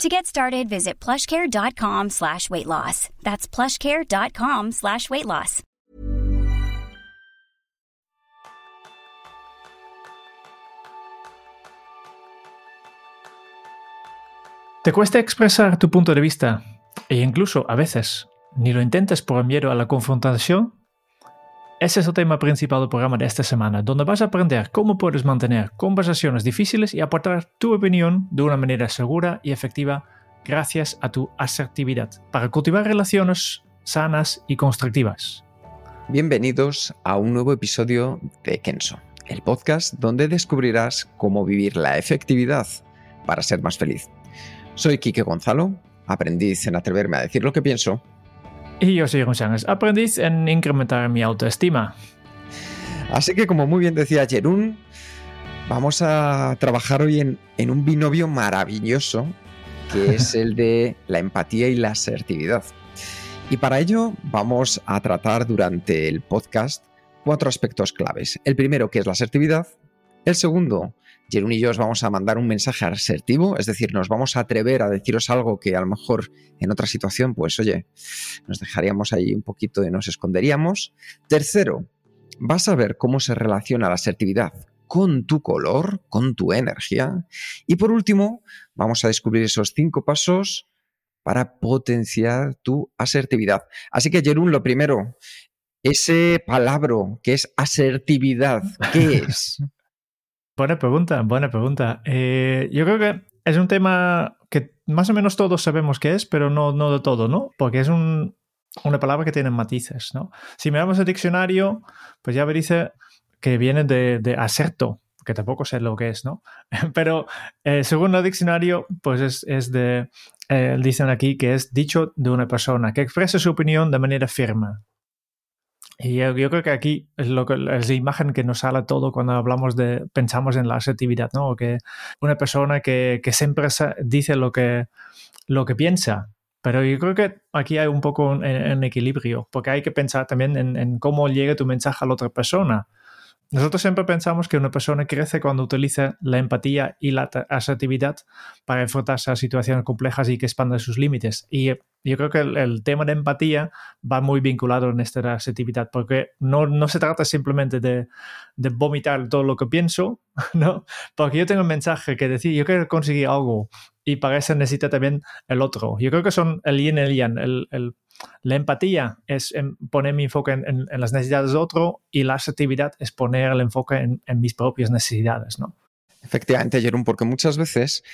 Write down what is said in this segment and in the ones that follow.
To get started, visit plushcare.com slash weight loss. That's plushcare.com slash weight loss. ¿Te cuesta expresar tu punto de vista? E incluso, a veces, ni lo intentes por miedo a la confrontación? Ese es el tema principal del programa de esta semana, donde vas a aprender cómo puedes mantener conversaciones difíciles y aportar tu opinión de una manera segura y efectiva gracias a tu asertividad para cultivar relaciones sanas y constructivas. Bienvenidos a un nuevo episodio de Kenso, el podcast donde descubrirás cómo vivir la efectividad para ser más feliz. Soy Quique Gonzalo, aprendiz en atreverme a decir lo que pienso y yo soy González, aprendiz en incrementar mi autoestima. Así que como muy bien decía Jerún, vamos a trabajar hoy en, en un binomio maravilloso que es el de la empatía y la asertividad. Y para ello vamos a tratar durante el podcast cuatro aspectos claves. El primero, que es la asertividad. El segundo, Jerún y yo os vamos a mandar un mensaje asertivo, es decir, nos vamos a atrever a deciros algo que a lo mejor en otra situación, pues oye, nos dejaríamos ahí un poquito y nos esconderíamos. Tercero, vas a ver cómo se relaciona la asertividad con tu color, con tu energía. Y por último, vamos a descubrir esos cinco pasos para potenciar tu asertividad. Así que, Jerún, lo primero, ese palabra que es asertividad, ¿qué es? Buena pregunta, buena pregunta. Eh, yo creo que es un tema que más o menos todos sabemos qué es, pero no, no de todo, ¿no? Porque es un, una palabra que tiene matices, ¿no? Si miramos el diccionario, pues ya me dice que viene de, de aserto, que tampoco sé lo que es, ¿no? Pero eh, según el diccionario, pues es, es de, eh, dicen aquí que es dicho de una persona que expresa su opinión de manera firme, y yo, creo que aquí es, lo que, es la imagen que nos sale todo cuando hablamos de, pensamos en la asertividad, ¿no? Que una persona que, que siempre dice lo que, lo que piensa, pero yo creo que aquí hay un poco un, equilibrio, porque hay que pensar también en, cómo llega tu mensaje a la otra persona. Nosotros siempre pensamos que una persona crece cuando utiliza la empatía y la asertividad para enfrentarse a situaciones complejas y que expanda sus límites. Y yo creo que el, tema de empatía va muy vinculado en esta asertividad, porque no, no se trata simplemente de, de, vomitar todo lo que pienso, ¿no? Porque yo tengo un mensaje que decir, yo quiero conseguir algo y para eso necesita también el otro. Yo creo que son el yin y el yang, el, el la empatía es poner mi enfoque en, las necesidades de otro y la asertividad es poner el enfoque en, mis propias necesidades, ¿no? Efectivamente, Jerón, porque muchas veces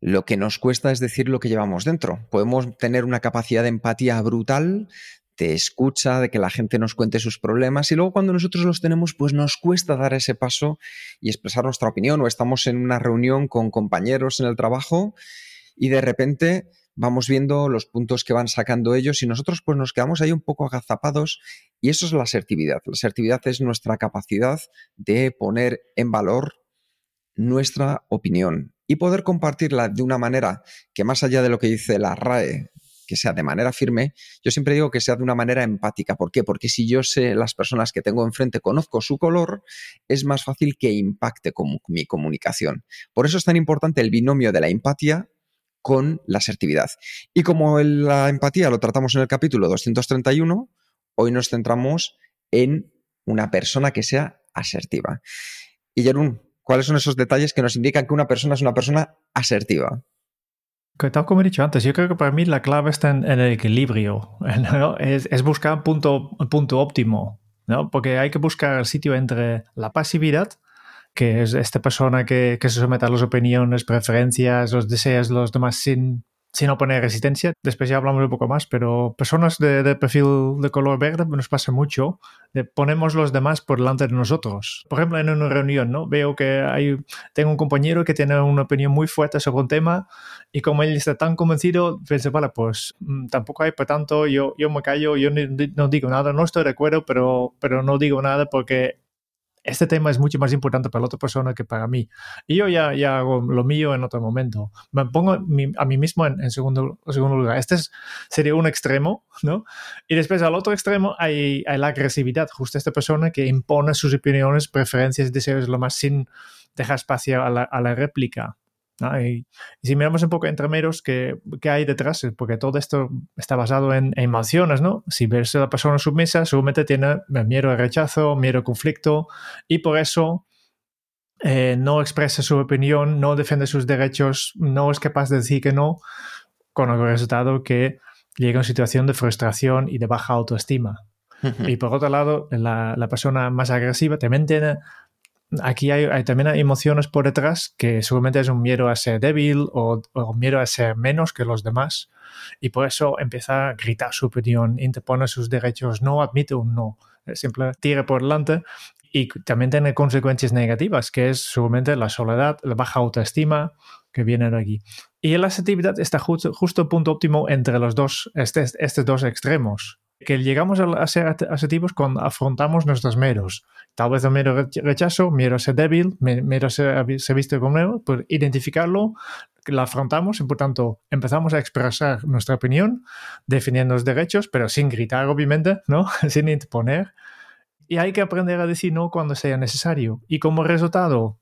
lo que nos cuesta es decir lo que llevamos dentro. Podemos tener una capacidad de empatía brutal, de escucha, de que la gente nos cuente sus problemas y luego cuando nosotros los tenemos, pues nos cuesta dar ese paso y expresar nuestra opinión o estamos en una reunión con compañeros en el trabajo y de repente vamos viendo los puntos que van sacando ellos y nosotros pues nos quedamos ahí un poco agazapados y eso es la asertividad. La asertividad es nuestra capacidad de poner en valor nuestra opinión y poder compartirla de una manera que más allá de lo que dice la RAE, que sea de manera firme, yo siempre digo que sea de una manera empática. ¿Por qué? Porque si yo sé las personas que tengo enfrente, conozco su color, es más fácil que impacte con mi comunicación. Por eso es tan importante el binomio de la empatía con la asertividad. Y como la empatía lo tratamos en el capítulo 231, hoy nos centramos en una persona que sea asertiva. Y Jerún, ¿cuáles son esos detalles que nos indican que una persona es una persona asertiva? tal como he dicho antes, yo creo que para mí la clave está en, el equilibrio, es, buscar un punto, punto óptimo, ¿no? porque hay que buscar el sitio entre la pasividad que es esta persona que, se somete a las opiniones, preferencias, los deseos de los demás sin, sin oponer resistencia. Después ya hablamos un poco más, pero personas de, perfil de color verde nos pasa mucho. ponemos los demás por delante de nosotros. Por ejemplo, en una reunión, ¿no? Veo que hay, tengo un compañero que tiene una opinión muy fuerte sobre un tema y como él está tan convencido, piensa, vale, pues mm, tampoco hay por tanto, yo, yo me callo, yo no, digo nada, no estoy de acuerdo, pero, pero no digo nada porque este tema es mucho más importante para la otra persona que para mí. Y yo ya, ya hago lo mío en otro momento. Me pongo a mí mismo en, segundo, segundo lugar. Este sería un extremo, ¿no? Y después al otro extremo hay, la agresividad, justo esta persona que impone sus opiniones, preferencias, deseos, lo más sin dejar espacio a la réplica. Y, si miramos un poco entre meros, ¿qué, ¿qué, hay detrás? Porque todo esto está basado en, emociones, ¿no? Si ves a la persona submisa, seguramente tiene miedo al rechazo, miedo al conflicto, y por eso eh, no expresa su opinión, no defiende sus derechos, no es capaz de decir que no, con el resultado que llega a una situación de frustración y de baja autoestima. Y por otro lado, la, la persona más agresiva también tiene aquí hay, también hay emociones por detrás que seguramente es un miedo a ser débil o, un miedo a ser menos que los demás. Y por eso empieza a gritar su opinión, interpone sus derechos, no admite un no, siempre tira por delante y también tiene consecuencias negativas, que es seguramente la soledad, la baja autoestima que viene de aquí. Y la asertividad está justo, justo punto óptimo entre los dos, este, estos dos extremos que llegamos a ser asertivos cuando afrontamos nuestros meros. Tal vez un mero rechazo, mero ser débil, mero ser, se visto como nuevo, pues identificarlo, lo afrontamos y por tanto empezamos a expresar nuestra opinión, definiendo los derechos, pero sin gritar, obviamente, ¿no? sin imponer. Y hay que aprender a decir no cuando sea necesario. Y como resultado,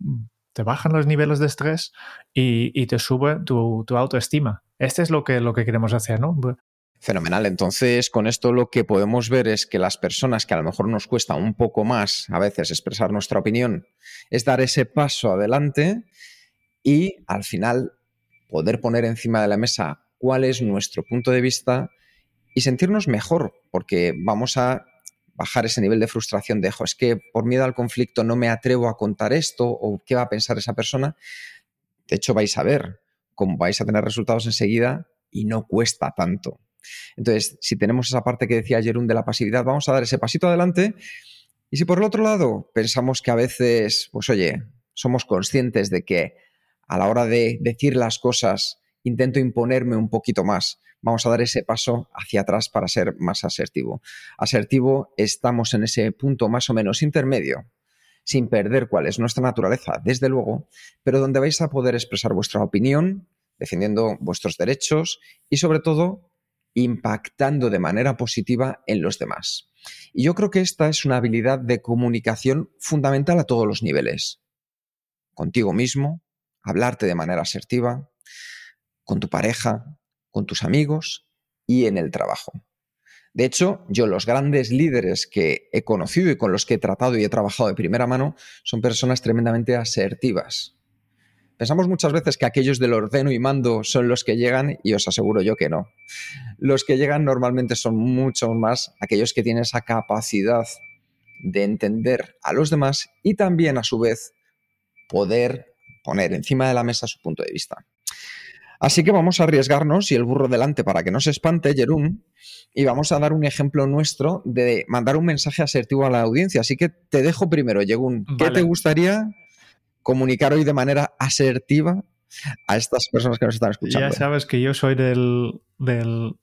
te bajan los niveles de estrés y, te sube tu, tu, autoestima. Este es lo que, lo que queremos hacer, ¿no? Fenomenal. Entonces, con esto lo que podemos ver es que las personas que a lo mejor nos cuesta un poco más a veces expresar nuestra opinión, es dar ese paso adelante y al final poder poner encima de la mesa cuál es nuestro punto de vista y sentirnos mejor, porque vamos a bajar ese nivel de frustración de, es que por miedo al conflicto no me atrevo a contar esto o qué va a pensar esa persona. De hecho, vais a ver cómo vais a tener resultados enseguida y no cuesta tanto. Entonces, si tenemos esa parte que decía Jerún de la pasividad, vamos a dar ese pasito adelante. Y si por el otro lado pensamos que a veces, pues oye, somos conscientes de que a la hora de decir las cosas intento imponerme un poquito más, vamos a dar ese paso hacia atrás para ser más asertivo. Asertivo, estamos en ese punto más o menos intermedio, sin perder cuál es nuestra naturaleza, desde luego, pero donde vais a poder expresar vuestra opinión, defendiendo vuestros derechos y sobre todo impactando de manera positiva en los demás. Y yo creo que esta es una habilidad de comunicación fundamental a todos los niveles. Contigo mismo, hablarte de manera asertiva, con tu pareja, con tus amigos y en el trabajo. De hecho, yo los grandes líderes que he conocido y con los que he tratado y he trabajado de primera mano son personas tremendamente asertivas, Pensamos muchas veces que aquellos del ordeno y mando son los que llegan y os aseguro yo que no. Los que llegan normalmente son mucho más aquellos que tienen esa capacidad de entender a los demás y también a su vez poder poner encima de la mesa su punto de vista. Así que vamos a arriesgarnos y el burro delante para que no se espante, Jerún, y vamos a dar un ejemplo nuestro de mandar un mensaje asertivo a la audiencia. Así que te dejo primero, Jerún. ¿Qué te gustaría comunicar hoy de manera asertiva a estas personas que nos están escuchando. Ya sabes que yo soy del, del,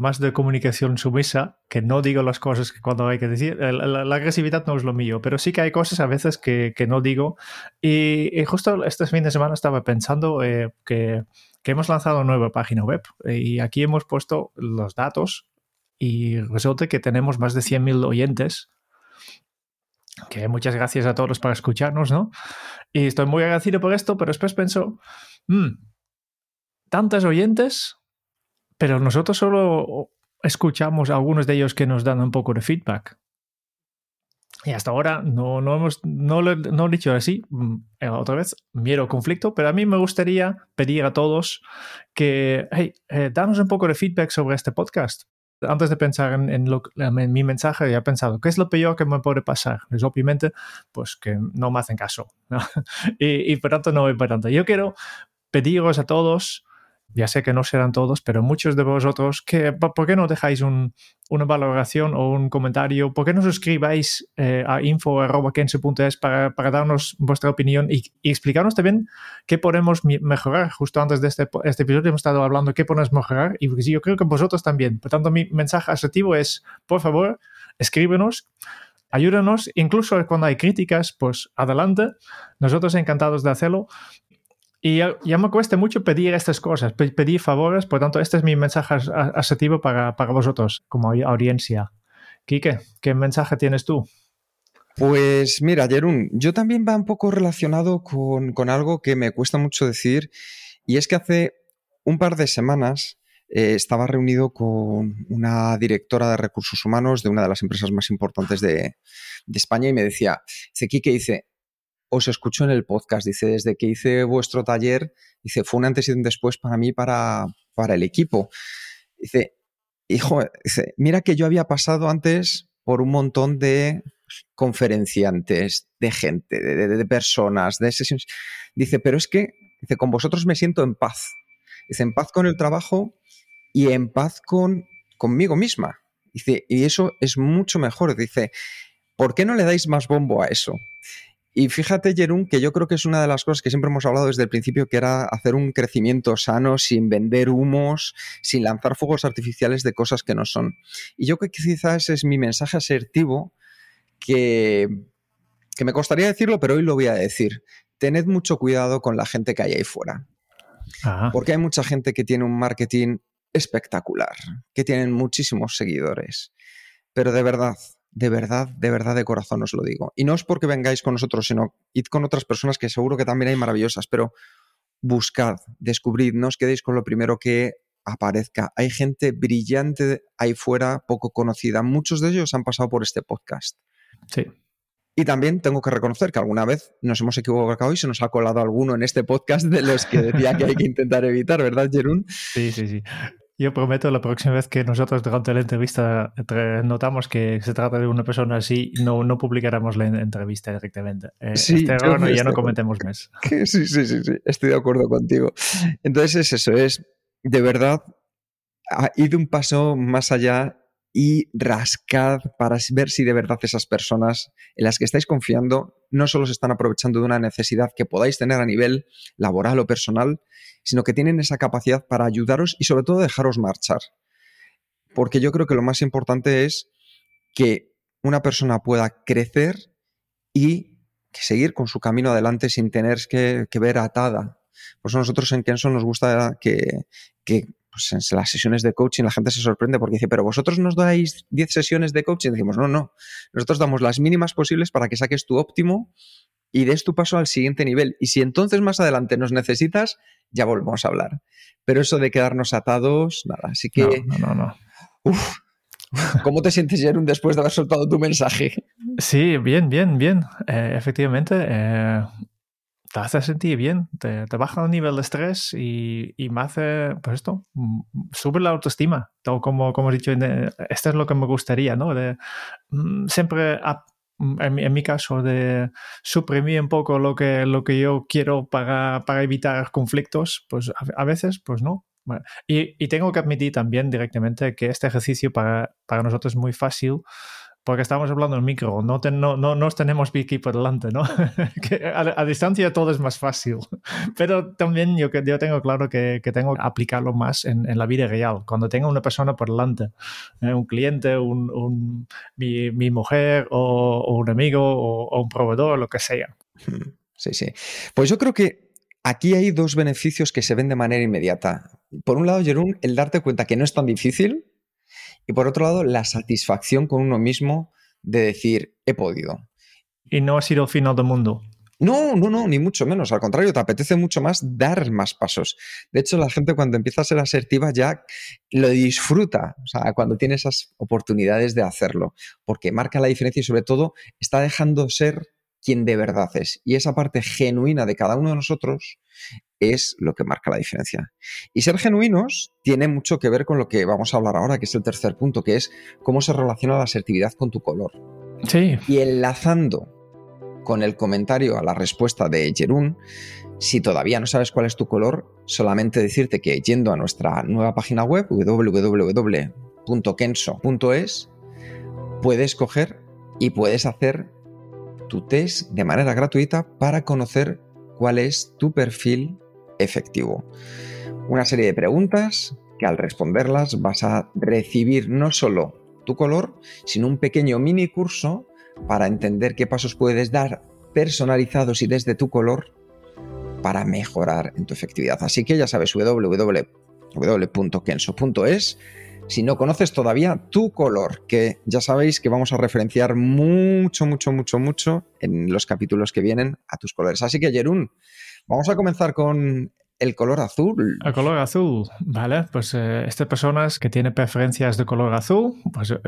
más de comunicación sumisa, que no digo las cosas que cuando hay que decir. La, agresividad no es lo mío, pero sí que hay cosas a veces que, que no digo. Y, justo este fin de semana estaba pensando eh, que, que hemos lanzado una nueva página web y aquí hemos puesto los datos y resulta que tenemos más de 100.000 oyentes que muchas gracias a todos para escucharnos, ¿no? Y estoy muy agradecido por esto, pero después pienso, mmm, tantos oyentes, pero nosotros solo escuchamos algunos de ellos que nos dan un poco de feedback. Y hasta ahora no, no, hemos, no, lo, no he dicho así, mm, eh, otra vez, miedo conflicto, pero a mí me gustaría pedir a todos que, hey, eh, danos un poco de feedback sobre este podcast antes de pensar en, mi mensaje, ya he pensado, ¿qué es lo peor que me puede pasar? Es obviamente, pues que no me hacen caso. y, por tanto, no voy por tanto. Yo quiero pediros a todos ya sé que no serán todos, pero muchos de vosotros, que, ¿por qué no dejáis una valoración o un comentario? ¿Por qué no suscribáis eh, a info.kense.es para, para darnos vuestra opinión y, explicarnos también qué podemos mejorar? Justo antes de este, este, episodio hemos estado hablando qué podemos mejorar y yo creo que vosotros también. Por tanto, mi mensaje asertivo es, por favor, escríbenos ayúdanos, incluso cuando hay críticas, pues adelante, nosotros encantados de hacerlo. Y ya, me cuesta mucho pedir estas cosas, pedir favores, por tanto, este es mi mensaje asertivo para, para vosotros como audiencia. Quique, ¿qué mensaje tienes tú? Pues mira, Jerún, yo también va un poco relacionado con, con, algo que me cuesta mucho decir, y es que hace un par de semanas eh, estaba reunido con una directora de recursos humanos de una de las empresas más importantes de, de España y me decía, dice, Quique, dice, os escucho en el podcast. Dice, desde que hice vuestro taller, dice, fue un antes y un después para mí, para, para el equipo. Dice, hijo, dice, mira que yo había pasado antes por un montón de conferenciantes, de gente, de, personas, de sesiones. Dice, pero es que, dice, con vosotros me siento en paz. Dice, en paz con el trabajo y en paz con conmigo misma. Dice, y eso es mucho mejor. Dice, ¿por qué no le dais más bombo a eso? Y fíjate, Jerún, que yo creo que es una de las cosas que siempre hemos hablado desde el principio, que era hacer un crecimiento sano, sin vender humos, sin lanzar fuegos artificiales de cosas que no son. Y yo creo que quizás es mi mensaje asertivo, que, que me costaría decirlo, pero hoy lo voy a decir. Tened mucho cuidado con la gente que hay ahí fuera. Porque hay mucha gente que tiene un marketing espectacular, que tienen muchísimos seguidores. Pero de verdad, de verdad, de verdad, de corazón os lo digo. Y no es porque vengáis con nosotros, sino id con otras personas que seguro que también hay maravillosas, pero buscad, descubrid, no os quedéis con lo primero que aparezca. Hay gente brillante ahí fuera, poco conocida. Muchos de ellos han pasado por este podcast. Sí. Y también tengo que reconocer que alguna vez nos hemos equivocado y se nos ha colado alguno en este podcast de los que decía que hay que intentar evitar, ¿verdad, Jerún? Sí, sí, sí. Yo prometo la próxima vez que nosotros durante la entrevista notamos que se trata de una persona así, no, no publicaremos la entrevista directamente. Eh, sí, este ya no cometemos más. Sí, sí, sí, sí, estoy de acuerdo contigo. Entonces es eso, es de verdad, id un paso más allá y rascad para ver si de verdad esas personas en las que estáis confiando no solo se están aprovechando de una necesidad que podáis tener a nivel laboral o personal, sino que tienen esa capacidad para ayudaros y sobre todo dejaros marchar. Porque yo creo que lo más importante es que una persona pueda crecer y seguir con su camino adelante sin tener que, ver atada. Pues nosotros en Kenson nos gusta que, pues en las sesiones de coaching la gente se sorprende porque dice, pero vosotros nos dais 10 sesiones de coaching. Y decimos, no, no, nosotros damos las mínimas posibles para que saques tu óptimo y des tu paso al siguiente nivel. Y si entonces más adelante nos necesitas, ya volvemos a hablar. Pero eso de quedarnos atados, nada. Así que. No, no, no. Uf. ¿Cómo te sientes, Jerón, después de haber soltado tu mensaje? Sí, bien, bien, bien. Eh, efectivamente, eh, te hace sentir bien, te, baja el nivel de estrés y, y, me hace, pues esto, mm, sube la autoestima. Todo como, como he dicho, esto es lo que me gustaría, ¿no? De, mm, siempre Mm, en, mi caso, de suprimir un poco lo que, lo que yo quiero para, para evitar conflictos, pues a, veces, pues no. y, y, tengo que admitir también directamente que este ejercicio para, para nosotros es muy fácil porque estamos hablando en micro, no, no, no, nos tenemos delante, ¿no? que a, distancia todo es más fácil, pero también yo, yo tengo claro que, que tengo que aplicarlo más en, en, la vida real, cuando tengo una persona por delante, eh, un cliente, un, un, mi, mi, mujer o, o un amigo o, o, un proveedor, lo que sea. Hmm, sí, sí. Pues yo creo que aquí hay dos beneficios que se ven de manera inmediata. Por un lado, Jerón, el darte cuenta que no es tan difícil, y por otro lado, la satisfacción con uno mismo de decir, he podido. Y no ha sido el final del mundo. No, no, no, ni mucho menos. Al contrario, te apetece mucho más dar más pasos. De hecho, la gente cuando empieza a ser asertiva ya lo disfruta, o sea, cuando tiene esas oportunidades de hacerlo, porque marca la diferencia y sobre todo está dejando ser quien de verdad es. Y esa parte genuina de cada uno de nosotros es lo que marca la diferencia. Y ser genuinos tiene mucho que ver con lo que vamos a hablar ahora, que es el tercer punto, que es cómo se relaciona la asertividad con tu color. Sí. Y enlazando con el comentario a la respuesta de Jerún, Si todavía no sabes cuál es tu color, solamente decirte que yendo a nuestra nueva página web www.kenso.es puedes coger y puedes hacer tu test de manera gratuita para conocer cuál es tu perfil efectivo. Una serie de preguntas que al responderlas vas a recibir no solo tu color, sino un pequeño mini curso para entender qué pasos puedes dar personalizados y desde tu color para mejorar en tu efectividad. Así que ya sabes, www.kenso.es. Si no conoces todavía tu color, que ya sabéis que vamos a referenciar mucho, mucho, mucho, mucho en los capítulos que vienen a tus colores. Así que, Jerún, vamos a comenzar con el color azul. El color azul, vale. Pues eh, estas personas que tienen preferencias de color azul, pues, eh,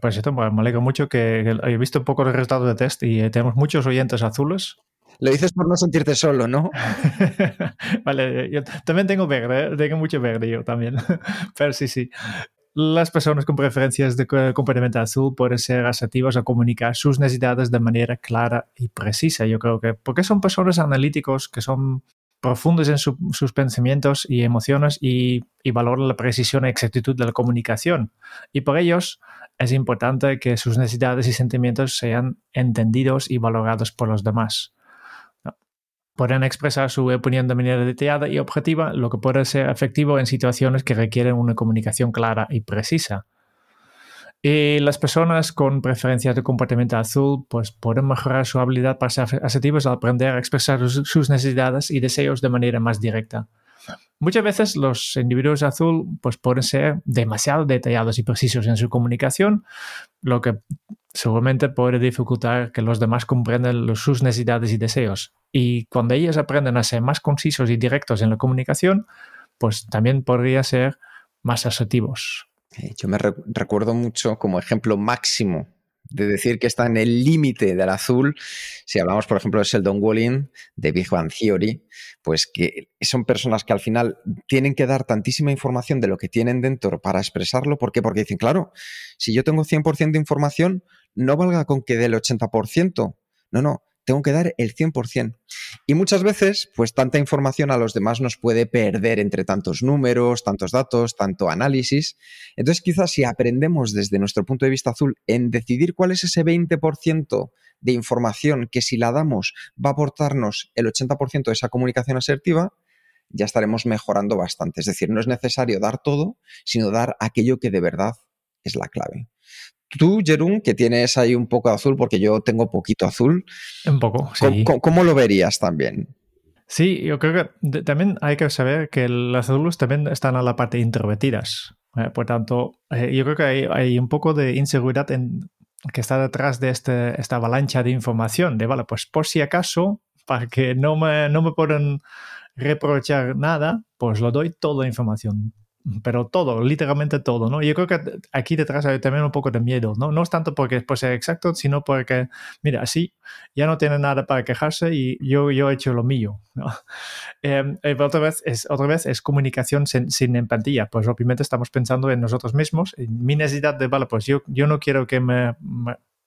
pues esto me alegro mucho que, he visto un poco los resultados de test y tenemos muchos oyentes azules. Lo dices por no sentirte solo, ¿no? vale, yo también tengo verde, ¿eh? tengo mucho verde yo también. Pero sí, sí. Las personas con preferencias de complemento azul pueden ser asertivas a comunicar sus necesidades de manera clara y precisa. Yo creo que porque son personas analíticos que son profundos en sus pensamientos y emociones y, valoran la precisión y exactitud de la comunicación. Y por ellos es importante que sus necesidades y sentimientos sean entendidos y valorados por los demás. Pueden expresar su opinión de manera detallada y objetiva, lo que puede ser efectivo en situaciones que requieren una comunicación clara y precisa. Y las personas con preferencias de comportamiento azul pues pueden mejorar su habilidad para ser asertivos al aprender a expresar sus necesidades y deseos de manera más directa. Muchas veces los individuos azul pues pueden ser demasiado detallados y precisos en su comunicación, lo que seguramente puede dificultar que los demás comprendan sus necesidades y deseos. Y cuando ellos aprenden a ser más concisos y directos en la comunicación, pues también podría ser más asertivos. Yo me recuerdo mucho como ejemplo máximo de decir que está en el límite del azul, si hablamos, por ejemplo, de Sheldon Walling, de Big Bang Theory, pues que son personas que al final tienen que dar tantísima información de lo que tienen dentro para expresarlo. ¿Por qué? Porque dicen, claro, si yo tengo 100% de información, no valga con que dé el 80%. No, no, tengo que dar el 100%. Y muchas veces, pues tanta información a los demás nos puede perder entre tantos números, tantos datos, tanto análisis. Entonces, quizás si aprendemos desde nuestro punto de vista azul en decidir cuál es ese 20% de información que si la damos va a aportarnos el 80% de esa comunicación asertiva, ya estaremos mejorando bastante. Es decir, no es necesario dar todo, sino dar aquello que de verdad es la clave. Tú, Jerún, que tienes ahí un poco de azul, porque yo tengo poquito azul. Un poco, sí. ¿Cómo, lo verías también? Sí, yo creo que también hay que saber que las azules también están a la parte introvertidas. ¿eh? por tanto, eh, yo creo que hay, un poco de inseguridad en, que está detrás de este, esta avalancha de información. De, vale, pues por si acaso, para que no me, no me puedan reprochar nada, pues lo doy toda la información pero todo, literalmente todo, ¿no? Yo creo que aquí detrás hay también un poco de miedo, ¿no? No es tanto porque pues, sea exacto, sino porque, mira, así ya no tiene nada para quejarse y yo, yo he hecho lo mío, ¿no? Em, eh, otra, vez es, otra vez es comunicación sin, empatía, pues obviamente estamos pensando en nosotros mismos, en mi necesidad de, vale, pues yo, yo no quiero que me,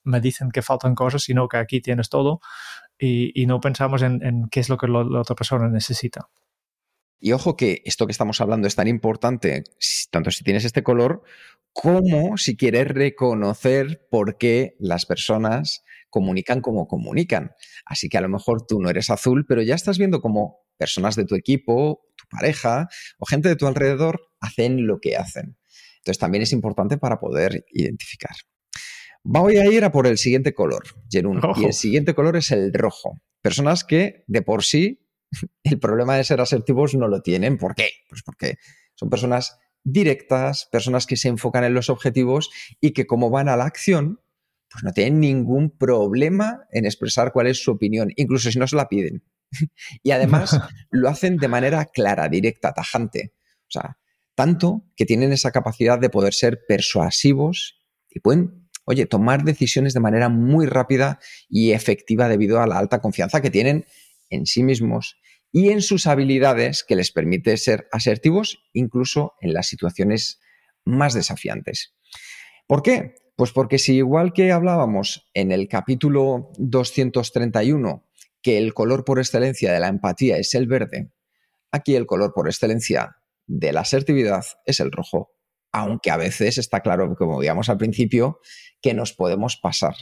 me, dicen que faltan cosas, sino que aquí tienes todo y, y no pensamos en, en, qué es lo que la otra persona necesita. Y ojo que esto que estamos hablando es tan importante, tanto si tienes este color, como si quieres reconocer por qué las personas comunican como comunican. Así que a lo mejor tú no eres azul, pero ya estás viendo cómo personas de tu equipo, tu pareja o gente de tu alrededor hacen lo que hacen. Entonces también es importante para poder identificar. Voy a ir a por el siguiente color, Jerún. Y el siguiente color es el rojo. Personas que de por sí el problema de ser asertivos no lo tienen. ¿Por qué? Pues porque son personas directas, personas que se enfocan en los objetivos y que como van a la acción, pues no tienen ningún problema en expresar cuál es su opinión, incluso si no se la piden. y además lo hacen de manera clara, directa, tajante. O sea, tanto que tienen esa capacidad de poder ser persuasivos y pueden, oye, tomar decisiones de manera muy rápida y efectiva debido a la alta confianza que tienen en sí mismos y en sus habilidades que les permite ser asertivos incluso en las situaciones más desafiantes. ¿Por qué? Pues porque si igual que hablábamos en el capítulo 231 que el color por excelencia de la empatía es el verde, aquí el color por excelencia de la asertividad es el rojo, aunque a veces está claro, como veíamos al principio, que nos podemos pasar.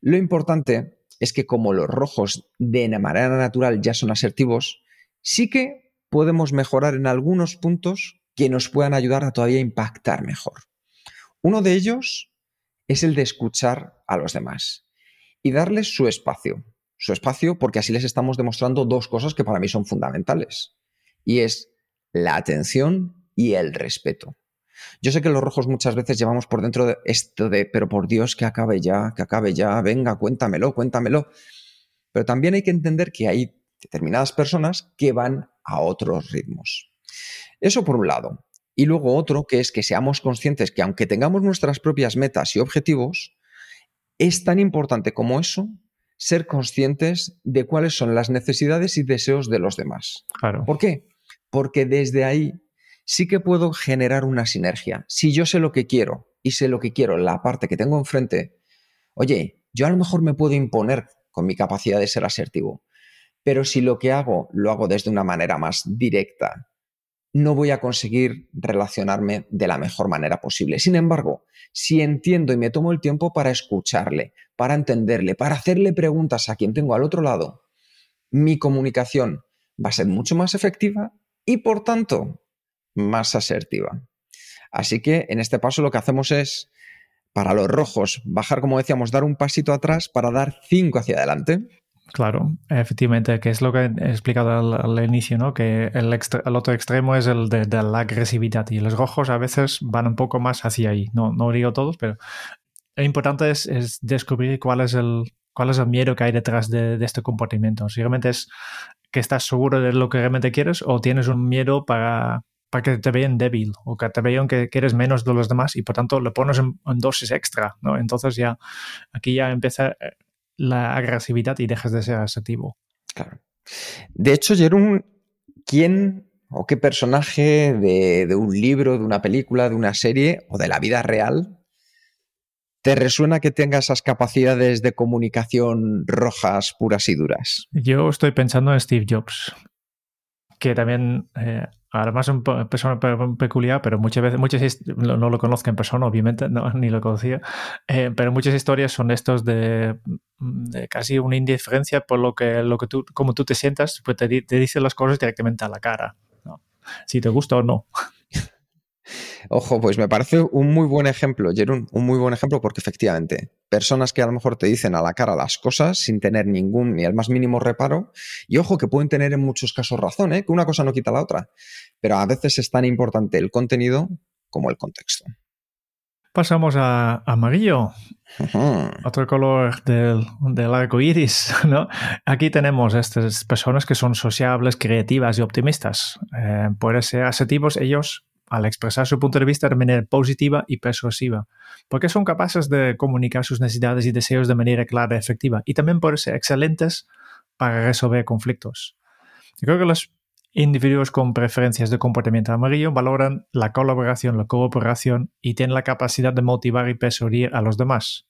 Lo importante es que como los rojos de manera natural ya son asertivos, sí que podemos mejorar en algunos puntos que nos puedan ayudar a todavía impactar mejor. Uno de ellos es el de escuchar a los demás y darles su espacio. Su espacio porque así les estamos demostrando dos cosas que para mí son fundamentales. Y es la atención y el respeto. Yo sé que los rojos muchas veces llevamos por dentro de esto de, pero por Dios, que acabe ya, que acabe ya, venga, cuéntamelo, cuéntamelo. Pero también hay que entender que hay determinadas personas que van a otros ritmos. Eso por un lado. Y luego otro que es que seamos conscientes que aunque tengamos nuestras propias metas y objetivos, es tan importante como eso ser conscientes de cuáles son las necesidades y deseos de los demás. Claro. ¿Por qué? Porque desde ahí sí que puedo generar una sinergia. Si yo sé lo que quiero y sé lo que quiero, la parte que tengo enfrente, oye, yo a lo mejor me puedo imponer con mi capacidad de ser asertivo, pero si lo que hago lo hago desde una manera más directa, no voy a conseguir relacionarme de la mejor manera posible. Sin embargo, si entiendo y me tomo el tiempo para escucharle, para entenderle, para hacerle preguntas a quien tengo al otro lado, mi comunicación va a ser mucho más efectiva y por tanto más asertiva. Así que en este paso lo que hacemos es, para los rojos, bajar, como decíamos, dar un pasito atrás para dar cinco hacia adelante. Claro, efectivamente, que es lo que he explicado al, inicio, ¿no? Que el, otro extremo es el de, la agresividad y los rojos a veces van un poco más hacia ahí. No, no digo todos, pero lo importante es, descubrir cuál es, el, cuál es el miedo que hay detrás de, de este comportamiento. Si realmente es que estás seguro de lo que realmente quieres o tienes un miedo para, para que te vean débil o que te vean que, eres menos de los demás y por tanto le pones en, dosis extra, ¿no? Entonces ya aquí ya empieza eh, la agresividad y dejas de ser asertivo. Claro. De hecho, Jerón, ¿quién o qué personaje de, de, un libro, de una película, de una serie o de la vida real te resuena que tenga esas capacidades de comunicación rojas, puras y duras? Yo estoy pensando en Steve Jobs, que también eh, Además es una persona peculiar, pero muchas veces, muchas no, lo conozco en persona, obviamente, no, ni lo conocía, eh, pero muchas historias son estos de, casi una indiferencia por lo que, lo que tú, como tú te sientas, pues te dicen las cosas directamente a la cara, si te gusta o no. Ojo, pues me parece un muy buen ejemplo, Jerón, un muy buen ejemplo porque efectivamente, personas que a lo mejor te dicen a la cara las cosas sin tener ningún ni el más mínimo reparo, y ojo que pueden tener en muchos casos razón, ¿eh? que una cosa no quita la otra, pero a veces es tan importante el contenido como el contexto. Pasamos a amarillo, otro color del, del, arco iris. ¿no? Aquí tenemos estas personas que son sociables, creativas y optimistas. Eh, pueden ser asertivos ellos al expresar su punto de vista de manera positiva y persuasiva, porque son capaces de comunicar sus necesidades y deseos de manera clara y efectiva, y también pueden ser excelentes para resolver conflictos. Creo que los individuos con preferencias de comportamiento amarillo valoran la colaboración, la cooperación y tienen la capacidad de motivar y persuadir a los demás.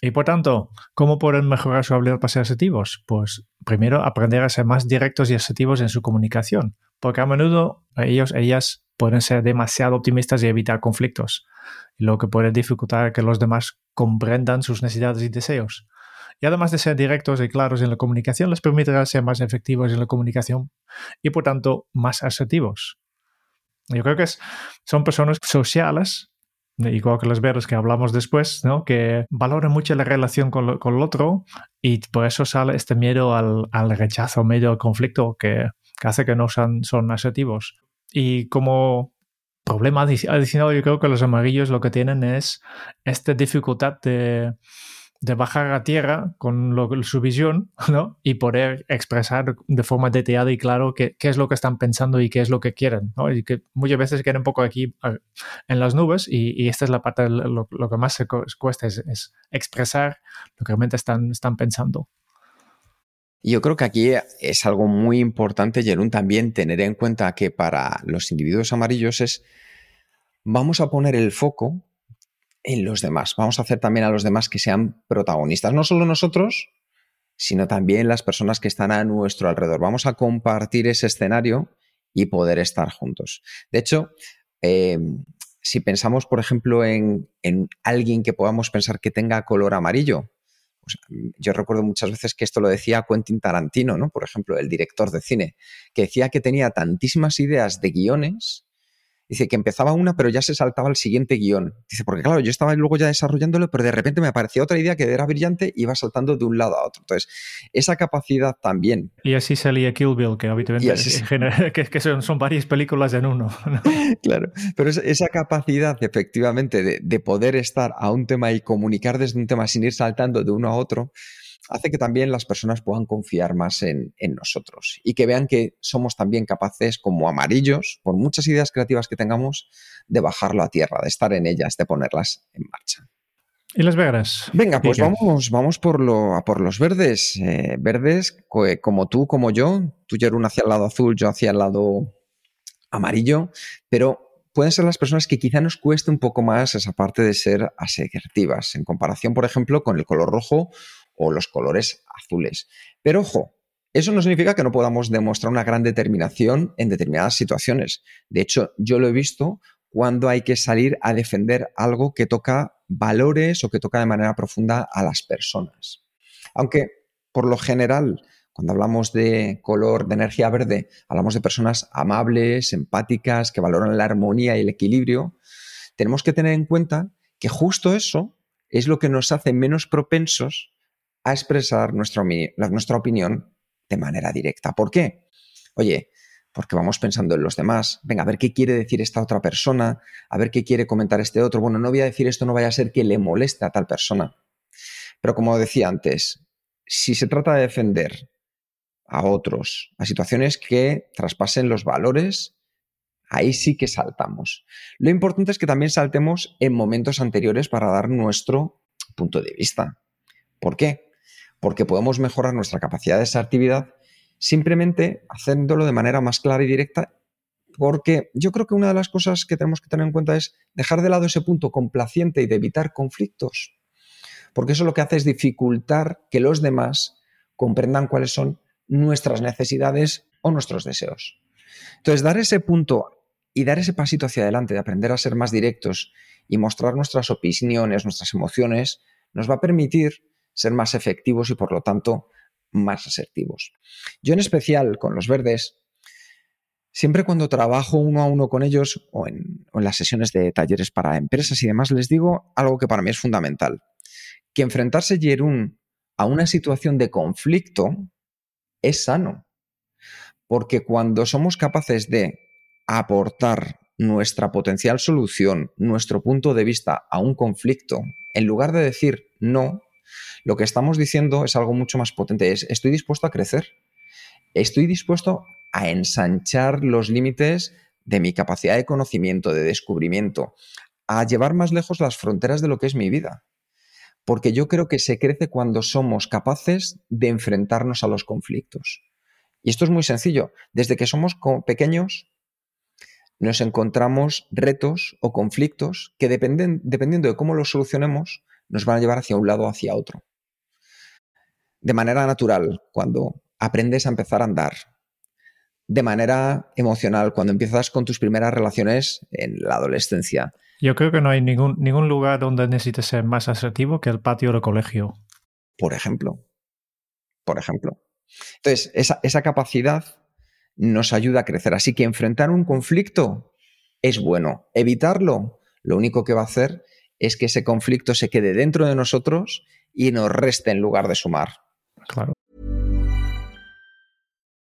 Y por tanto, ¿cómo pueden mejorar su habilidad para ser asertivos? Pues primero aprender a ser más directos y asertivos en su comunicación, porque a menudo ellos, ellas pueden ser demasiado optimistas y evitar conflictos, lo que puede dificultar que los demás comprendan sus necesidades y deseos. Y además de ser directos y claros en la comunicación, les permitirá ser más efectivos en la comunicación y por tanto más asertivos. Yo creo que son personas sociales igual que los verdes que hablamos después, ¿no? que valoran mucho la relación con, el otro y por eso sale este miedo al, rechazo, miedo al conflicto que, hace que no son, son asertivos. Y como problema adicional, yo creo que los amarillos lo que tienen es esta dificultad de de bajar a tierra con su visión ¿no? y poder expresar de forma detallada y claro qué, es lo que están pensando y qué es lo que quieren. ¿no? Y que muchas veces quedan un poco aquí en las nubes y, esta es la parte, lo, lo que más se cuesta es, expresar lo que realmente están, están pensando. Yo creo que aquí es algo muy importante, Jerún, también tener en cuenta que para los individuos amarillos es, vamos a poner el foco en los demás. Vamos a hacer también a los demás que sean protagonistas. No solo nosotros, sino también las personas que están a nuestro alrededor. Vamos a compartir ese escenario y poder estar juntos. De hecho, em, si pensamos, por ejemplo, en, alguien que podamos pensar que tenga color amarillo, yo recuerdo muchas veces que esto lo decía Quentin Tarantino, ¿no? Por ejemplo, el director de cine, que decía que tenía tantísimas ideas de guiones Dice que empezaba una, pero ya se saltaba al siguiente guion. Dice, porque claro, yo estaba luego ya desarrollándolo, pero de repente me aparecía otra idea que era brillante y iba saltando de un lado a otro. Entonces, esa capacidad también. Y así salía Kill Bill, que habitualmente que, son, varias películas en uno. Claro, pero esa capacidad efectivamente de, de poder estar a un tema y comunicar desde un tema sin ir saltando de uno a otro, hace que también las personas puedan confiar más en, nosotros y que vean que somos también capaces, como amarillos, por muchas ideas creativas que tengamos, de bajarlo a tierra, de estar en ellas, de ponerlas en marcha. ¿Y las verdes? Venga, pues vamos, vamos por, lo, por los verdes. Eh, verdes, como tú, como yo. Tú, Jerún, hacia el lado azul, yo hacia el lado amarillo. Pero pueden ser las personas que quizá nos cueste un poco más esa parte de ser asertivas, en comparación, por ejemplo, con el color rojo o los colores azules. Pero ojo, eso no significa que no podamos demostrar una gran determinación en determinadas situaciones. De hecho, yo lo he visto cuando hay que salir a defender algo que toca valores o que toca de manera profunda a las personas. Aunque, por lo general, cuando hablamos de color, de energía verde, hablamos de personas amables, empáticas, que valoran la armonía y el equilibrio, tenemos que tener en cuenta que justo eso es lo que nos hace menos propensos a expresar nuestra, nuestra opinión de manera directa. ¿Por qué? Oye, porque vamos pensando en los demás. Venga, a ver qué quiere decir esta otra persona, a ver qué quiere comentar este otro. Bueno, no voy a decir esto, no vaya a ser que le moleste a tal persona. Pero como decía antes, si se trata de defender a otros, a situaciones que traspasen los valores, ahí sí que saltamos. Lo importante es que también saltemos en momentos anteriores para dar nuestro punto de vista. ¿Por qué? Porque podemos mejorar nuestra capacidad de esa actividad simplemente haciéndolo de manera más clara y directa, porque yo creo que una de las cosas que tenemos que tener en cuenta es dejar de lado ese punto complaciente y de evitar conflictos, porque eso lo que hace es dificultar que los demás comprendan cuáles son nuestras necesidades o nuestros deseos. Entonces, dar ese punto y dar ese pasito hacia adelante de aprender a ser más directos y mostrar nuestras opiniones, nuestras emociones, nos va a permitir ser más efectivos y por lo tanto más asertivos. Yo en especial con los verdes, siempre cuando trabajo uno a uno con ellos o en, las sesiones de talleres para empresas y demás, les digo algo que para mí es fundamental, que enfrentarse Jerún a una situación de conflicto es sano, porque cuando somos capaces de aportar nuestra potencial solución, nuestro punto de vista a un conflicto, en lugar de decir no, lo que estamos diciendo es algo mucho más potente, es estoy dispuesto a crecer, estoy dispuesto a ensanchar los límites de mi capacidad de conocimiento, de descubrimiento, a llevar más lejos las fronteras de lo que es mi vida. Porque yo creo que se crece cuando somos capaces de enfrentarnos a los conflictos. Y esto es muy sencillo. Desde que somos pequeños, nos encontramos retos o conflictos que dependiendo de cómo los solucionemos, nos van a llevar hacia un lado o hacia otro. De manera natural, cuando aprendes a empezar a andar. De manera emocional, cuando empiezas con tus primeras relaciones en la adolescencia. Yo creo que no hay ningún, ningún lugar donde necesites ser más asertivo que el patio del colegio. Por ejemplo. Por ejemplo. Entonces, esa, esa capacidad nos ayuda a crecer. Así que enfrentar un conflicto es bueno. Evitarlo, lo único que va a hacer es que ese conflicto se quede dentro de nosotros y nos reste en lugar de sumar. Claro.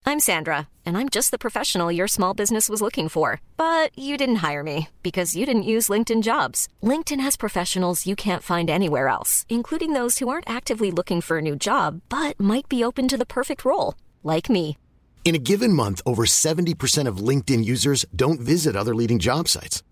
I'm Sandra, and I'm just the professional your small business was looking for. But you didn't hire me because you didn't use LinkedIn jobs. LinkedIn has professionals you can't find anywhere else, including those who aren't actively looking for a new job but might be open to the perfect role, like me. In a given month, over 70% of LinkedIn users don't visit other leading job sites.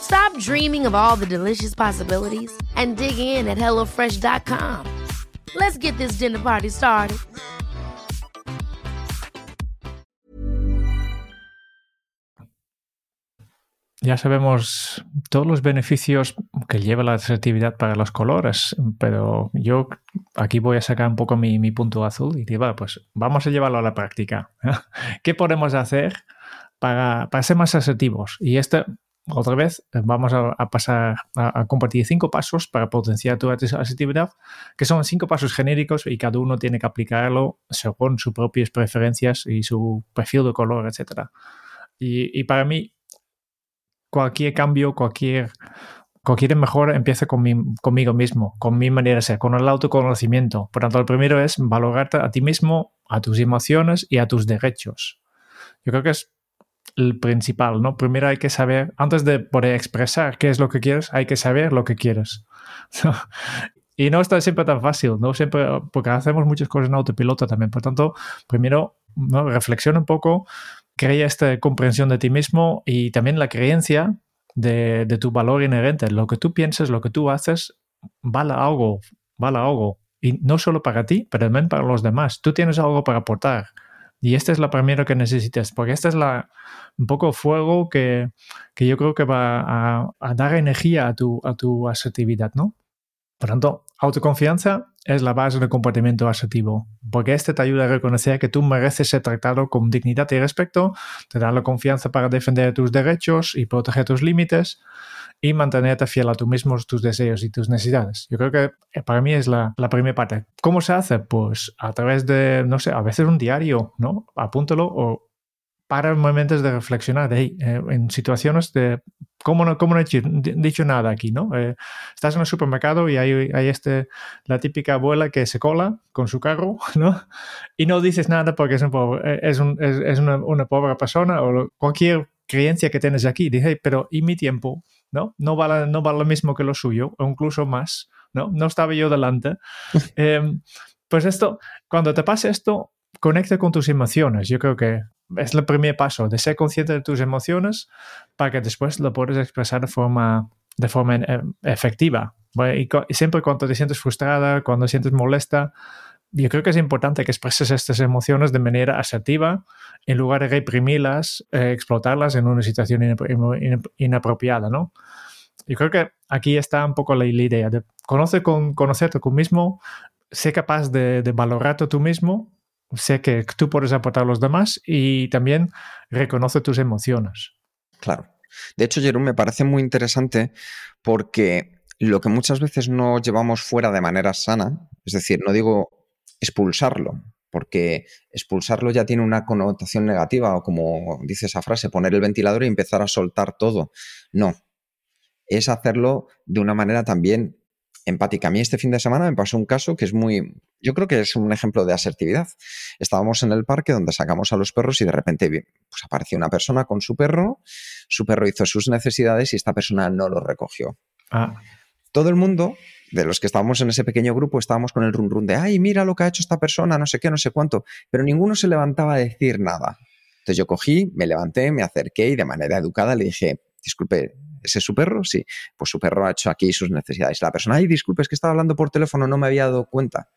Stop dreaming of all the delicious possibilities and dig in at HelloFresh.com. Let's get this dinner party started. Ya sabemos todos los beneficios que lleva la asertividad para los colores, pero yo aquí voy a sacar un poco mi, mi punto azul y digo, pues vamos a llevarlo a la práctica. ¿Qué podemos hacer para, para ser más asertivos? Y este, otra vez, vamos a, a pasar a, a, compartir cinco pasos para potenciar tu asertividad, que son cinco pasos genéricos y cada uno tiene que aplicarlo según sus propias preferencias y su perfil de color, etc. Y, y para mí, cualquier cambio, cualquier, cualquier mejora empieza con mi, conmigo mismo, con mi manera de ser, con el autoconocimiento. Por tanto, el primero es valorarte a ti mismo, a tus emociones y a tus derechos. Yo creo que es el principal, ¿no? Primero hay que saber, antes de poder expresar qué es lo que quieres, hay que saber lo que quieres. y no está siempre tan fácil, ¿no? Siempre, porque hacemos muchas cosas en autopiloto también. Por tanto, primero, ¿no? reflexiona un poco, crea esta comprensión de ti mismo y también la creencia de, de, tu valor inherente. Lo que tú piensas, lo que tú haces, vale algo, vale algo. Y no solo para ti, pero también para los demás. Tú tienes algo para aportar. Y esta es la primera que necesitas, porque esta es la, un poco fuego que, que yo creo que va a, dar energía a tu, a tu asertividad, ¿no? Por tanto, autoconfianza es la base del comportamiento asertivo, porque este te ayuda a reconocer que tú mereces ser tratado con dignidad y respeto, te da la confianza para defender tus derechos y proteger tus límites y mantenerte fiel a tú mismo, tus deseos y tus necesidades. Yo creo que para mí es la, la primera parte. ¿Cómo se hace? Pues a través de, no sé, a veces un diario, ¿no? Apúntalo o para momentos de reflexionar de, eh, en situaciones de cómo no, cómo no he dicho nada aquí, ¿no? Eh, estás en el supermercado y hay, hay este, la típica abuela que se cola con su carro, ¿no? Y no dices nada porque es, un pobre, eh, es, un, es, es una, una, pobre persona o cualquier creencia que tienes aquí. Dije, pero ¿y mi tiempo? ¿No? No vale, no vale lo mismo que lo suyo o incluso más, ¿no? No estaba yo delante. eh, pues esto, cuando te pasa esto, conecta con tus emociones. Yo creo que es el primer paso, de ser consciente de tus emociones para que después lo puedas expresar de forma, de forma eh, efectiva. Y, y siempre cuando te sientes frustrada, cuando sientes molesta, yo creo que es importante que expreses estas emociones de manera asertiva en lugar de reprimirlas, eh, explotarlas en una situación inapropiada, ¿no? Yo creo que aquí está un poco la, la idea de conoce con, conocerte tú mismo, sé capaz de, de valorarte tú mismo sé que tú puedes aportar a los demás y también reconoce tus emociones. Claro. De hecho, Jerón, me parece muy interesante porque lo que muchas veces no llevamos fuera de manera sana, es decir, no digo expulsarlo, porque expulsarlo ya tiene una connotación negativa, o como dice esa frase, poner el ventilador y empezar a soltar todo. No, es hacerlo de una manera también empática. A mí este fin de semana me pasó un caso que es muy, yo creo que es un ejemplo de asertividad. Estábamos en el parque donde sacamos a los perros y de repente pues, apareció una persona con su perro, su perro hizo sus necesidades y esta persona no lo recogió. Ah. Todo el mundo, de los que estábamos en ese pequeño grupo, estábamos con el run run de, ay, mira lo que ha hecho esta persona, no sé qué, no sé cuánto, pero ninguno se levantaba a decir nada. Entonces yo cogí, me levanté, me acerqué y de manera educada le dije, disculpe, ¿ese es su perro? Sí, pues su perro ha hecho aquí sus necesidades. La persona, ay, disculpe, es que estaba hablando por teléfono, no me había dado cuenta.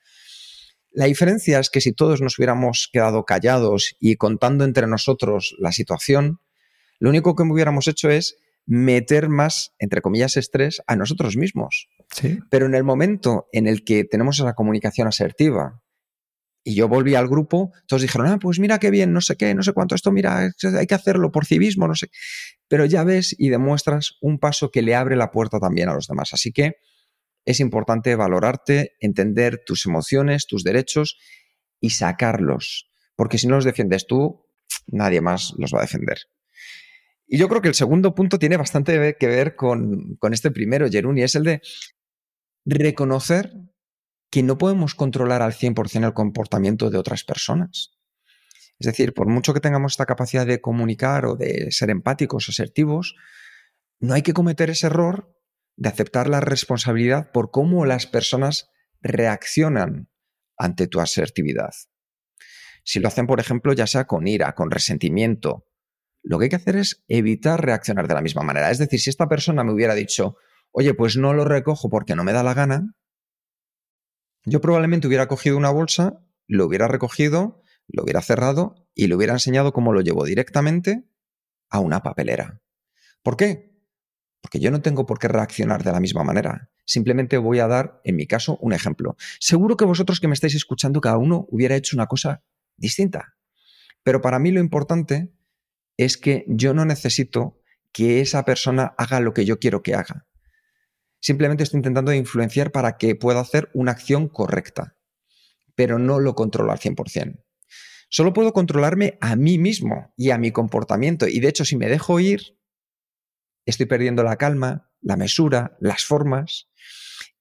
La diferencia es que si todos nos hubiéramos quedado callados y contando entre nosotros la situación, lo único que hubiéramos hecho es meter más, entre comillas, estrés a nosotros mismos. Sí. Pero en el momento en el que tenemos esa comunicación asertiva y yo volví al grupo, todos dijeron, ah, pues mira qué bien, no sé qué, no sé cuánto, esto mira, hay que hacerlo por civismo, no sé. Pero ya ves y demuestras un paso que le abre la puerta también a los demás. Así que es importante valorarte, entender tus emociones, tus derechos y sacarlos. Porque si no los defiendes tú, nadie más los va a defender. Y yo creo que el segundo punto tiene bastante que ver con, con este primero, Jerún, y es el de reconocer que no podemos controlar al 100% el comportamiento de otras personas. Es decir, por mucho que tengamos esta capacidad de comunicar o de ser empáticos, asertivos, no hay que cometer ese error de aceptar la responsabilidad por cómo las personas reaccionan ante tu asertividad. Si lo hacen, por ejemplo, ya sea con ira, con resentimiento, lo que hay que hacer es evitar reaccionar de la misma manera. Es decir, si esta persona me hubiera dicho, oye, pues no lo recojo porque no me da la gana, yo probablemente hubiera cogido una bolsa, lo hubiera recogido, lo hubiera cerrado y le hubiera enseñado cómo lo llevo directamente a una papelera. ¿Por qué? Porque yo no tengo por qué reaccionar de la misma manera. Simplemente voy a dar, en mi caso, un ejemplo. Seguro que vosotros que me estáis escuchando, cada uno hubiera hecho una cosa distinta. Pero para mí lo importante es que yo no necesito que esa persona haga lo que yo quiero que haga. Simplemente estoy intentando influenciar para que pueda hacer una acción correcta, pero no lo controlo al 100%. Solo puedo controlarme a mí mismo y a mi comportamiento. Y de hecho, si me dejo ir, estoy perdiendo la calma, la mesura, las formas.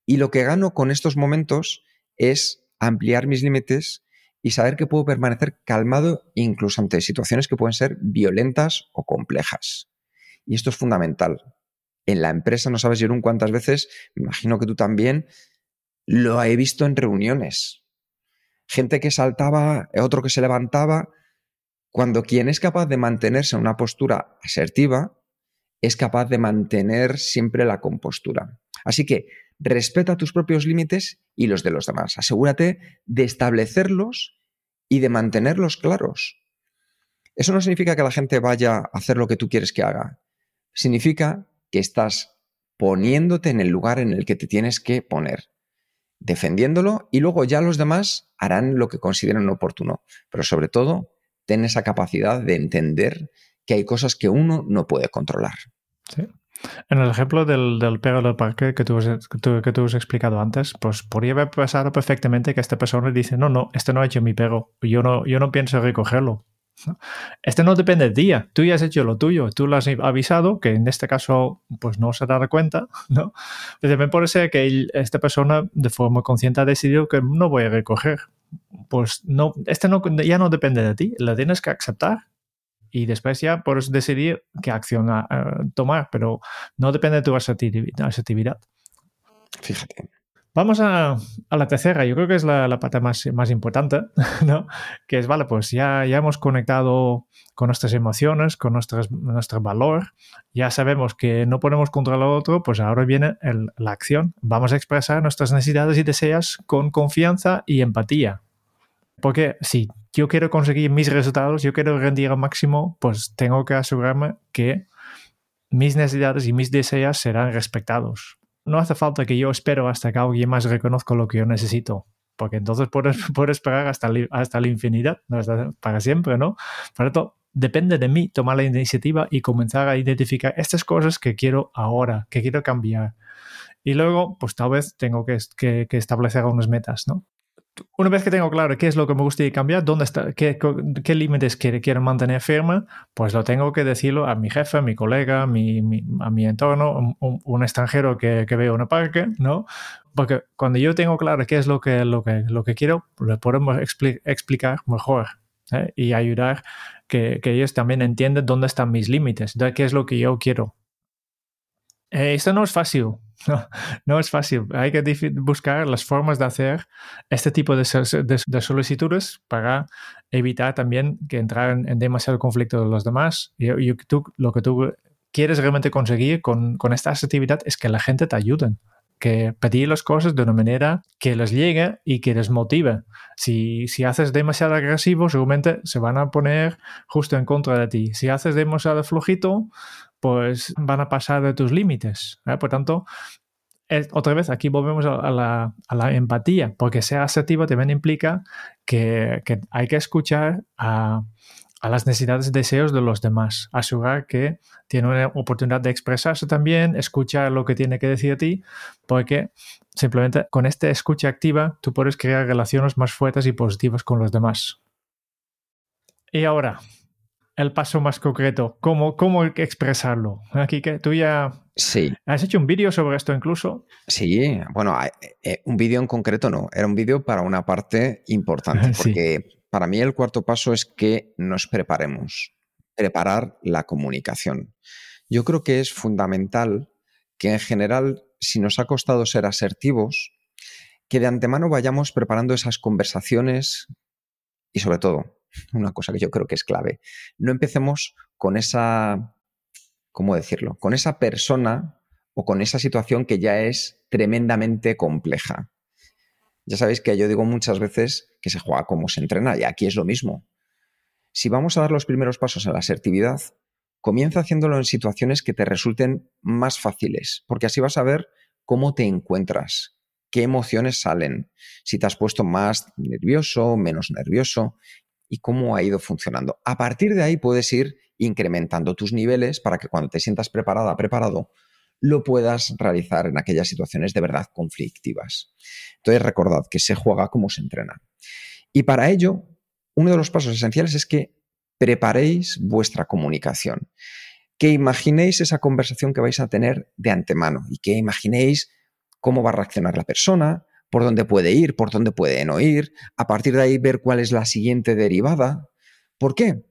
Y lo que gano con estos momentos es ampliar mis límites y saber que puedo permanecer calmado incluso ante situaciones que pueden ser violentas o complejas. Y esto es fundamental. En la empresa no sabes, Jerón, cuántas veces, me imagino que tú también, lo he visto en reuniones. Gente que saltaba, otro que se levantaba, cuando quien es capaz de mantenerse en una postura asertiva, es capaz de mantener siempre la compostura. Así que respeta tus propios límites y los de los demás. Asegúrate de establecerlos y de mantenerlos claros. Eso no significa que la gente vaya a hacer lo que tú quieres que haga. Significa que estás poniéndote en el lugar en el que te tienes que poner, defendiéndolo y luego ya los demás harán lo que consideren oportuno. Pero sobre todo, ten esa capacidad de entender que hay cosas que uno no puede controlar. Sí. En el ejemplo del, del pego del parque que tú, que, tú, has explicado antes, pues podría pasado perfectamente que esta persona dice, no, no, este no ha hecho mi pego, yo no, yo no pienso recogerlo. Este no depende de ti, tú ya has hecho lo tuyo, tú lo has avisado, que en este caso pues no se dará cuenta, ¿no? Pero también puede ser que esta persona de forma consciente ha decidido que no voy a recoger. Pues no, este no, ya no depende de ti, lo tienes que aceptar y después ya puedes decidir qué acción tomar, pero no depende de tu asertividad. Fíjate. Vamos a, la tercera, yo creo que es la, parte más, más importante, ¿no? Que es, vale, pues ya, ya hemos conectado con nuestras emociones, con nuestro valor, ya sabemos que no podemos controlar al otro, pues ahora viene la acción. Vamos a expresar nuestras necesidades y deseos con confianza y empatía. Porque si yo quiero conseguir mis resultados, yo quiero rendir al máximo, pues tengo que asegurarme que mis necesidades y mis deseos serán respetados. No hace falta que yo espero hasta que alguien más reconozca lo que yo necesito, porque entonces puedes, esperar hasta, hasta la infinidad, para siempre, ¿no? Por lo depende de mí tomar la iniciativa y comenzar a identificar estas cosas que quiero ahora, que quiero cambiar. Y luego, pues tal vez tengo que, que, que establecer unas metas, ¿no? Una vez que tengo claro qué es lo que me gustaría cambiar, dónde está, qué, límites quiero, mantener firme, pues lo tengo que decirlo a mi jefe, a mi colega, a mi entorno, un, extranjero que, que, veo en el parque, ¿no? Porque cuando yo tengo claro qué es lo que, lo que, lo que quiero, le podemos explicar mejor ¿eh? y ayudar que, que, ellos también entiendan dónde están mis límites, qué es lo que yo quiero. Eh, esto no es fácil, no, es fácil. Hay que buscar las formas de hacer este tipo de, solicitudes para evitar también que entrar en, demasiado conflicto de los demás. Y, lo que tú quieres realmente conseguir con, esta actividad es que la gente te ayude que pedir las cosas de una manera que les llegue y que les motive. Si, si haces demasiado agresivo, seguramente se van a poner justo en contra de ti. Si haces demasiado flojito, pues van a pasar de tus límites. ¿eh? Por tanto, otra vez aquí volvemos a, la, empatía, porque ser asertivo también implica que, hay que escuchar a, las necesidades y deseos de los demás, asegurar que tiene una oportunidad de expresarse también, escuchar lo que tiene que decir a ti, porque simplemente con esta escucha activa tú puedes crear relaciones más fuertes y positivas con los demás. Y ahora, el paso más concreto, cómo, cómo expresarlo. Aquí que tú ya sí. has hecho un vídeo sobre esto incluso. Sí, bueno, eh, un vídeo en concreto no, era un vídeo para una parte importante, porque para mí el cuarto paso es que nos preparemos, preparar la comunicación. Yo creo que es fundamental que en general, si nos ha costado ser asertivos, que de antemano vayamos preparando esas conversaciones y sobre todo, una cosa que yo creo que es clave, no empecemos con esa, ¿cómo decirlo? Con esa persona o con esa situación que ya es tremendamente compleja. Ya sabéis que yo digo muchas veces que se juega como se entrena y aquí es lo mismo. Si vamos a dar los primeros pasos en la asertividad, comienza haciéndolo en situaciones que te resulten más fáciles, porque así vas a ver cómo te encuentras, qué emociones salen, si te has puesto más nervioso, menos nervioso y cómo ha ido funcionando. A partir de ahí puedes ir incrementando tus niveles para que cuando te sientas preparada, preparado, lo puedas realizar en aquellas situaciones de verdad conflictivas. Entonces recordad que se juega como se entrena. Y para ello, uno de los pasos esenciales es que preparéis vuestra comunicación, que imaginéis esa conversación que vais a tener de antemano y que imaginéis cómo va a reaccionar la persona, por dónde puede ir, por dónde puede no ir, a partir de ahí ver cuál es la siguiente derivada. ¿Por qué?